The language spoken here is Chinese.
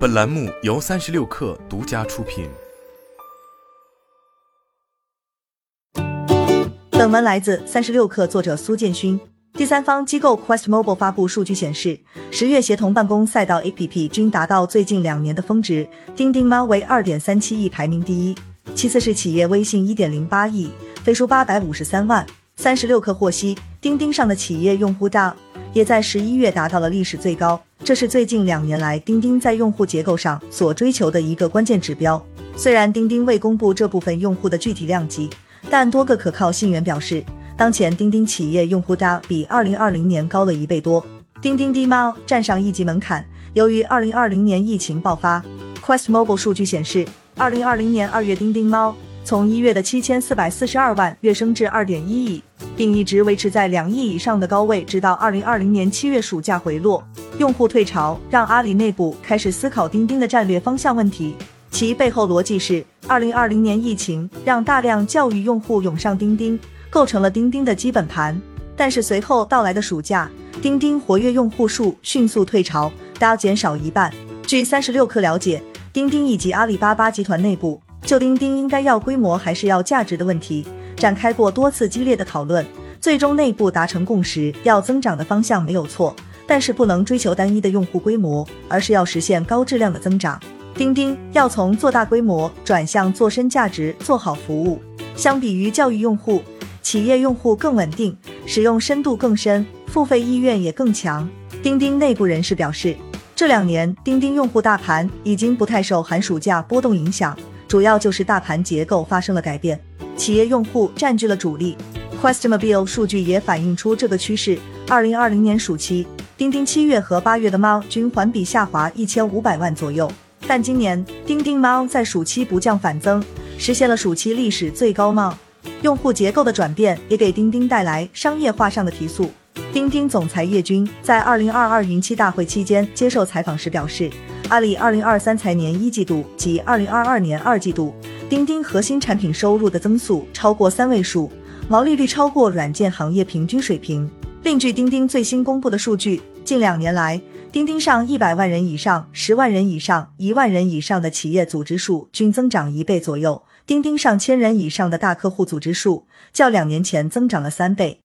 本栏目由三十六氪独家出品。本文来自三十六氪，作者苏建勋。第三方机构 Quest Mobile 发布数据显示，十月协同办公赛道 APP 均达到最近两年的峰值，钉钉猫为二点三七亿，排名第一，其次是企业微信一点零八亿，飞书八百五十三万。三十六氪获悉，钉钉上的企业用户大也在十一月达到了历史最高，这是最近两年来钉钉在用户结构上所追求的一个关键指标。虽然钉钉未公布这部分用户的具体量级，但多个可靠信源表示。当前钉钉企业用户大比二零二零年高了一倍多，钉钉滴猫站上一级门槛。由于二零二零年疫情爆发，Quest Mobile 数据显示，二零二零年二月钉钉猫从一月的七千四百四十二万跃升至二点一亿，并一直维持在两亿以上的高位，直到二零二零年七月暑假回落。用户退潮让阿里内部开始思考钉钉的战略方向问题，其背后逻辑是二零二零年疫情让大量教育用户涌上钉钉。构成了钉钉的基本盘，但是随后到来的暑假，钉钉活跃用户数迅速退潮，达减少一半。据三十六氪了解，钉钉以及阿里巴巴集团内部就钉钉应该要规模还是要价值的问题展开过多次激烈的讨论，最终内部达成共识，要增长的方向没有错，但是不能追求单一的用户规模，而是要实现高质量的增长。钉钉要从做大规模转向做深价值、做好服务。相比于教育用户。企业用户更稳定，使用深度更深，付费意愿也更强。钉钉内部人士表示，这两年钉钉用户大盘已经不太受寒暑假波动影响，主要就是大盘结构发生了改变，企业用户占据了主力。QuestMobile 数据也反映出这个趋势。二零二零年暑期，钉钉七月和八月的猫均环比下滑一千五百万左右，但今年钉钉猫在暑期不降反增，实现了暑期历史最高猫。用户结构的转变也给钉钉带来商业化上的提速。钉钉总裁叶军在二零二二云栖大会期间接受采访时表示，阿里二零二三财年一季度及二零二二年二季度，钉钉核心产品收入的增速超过三位数，毛利率超过软件行业平均水平。另据钉钉最新公布的数据，近两年来，钉钉上一百万人以上、十万人以上、一万人以上的企业组织数均增长一倍左右。钉钉上千人以上的大客户组织数，较两年前增长了三倍。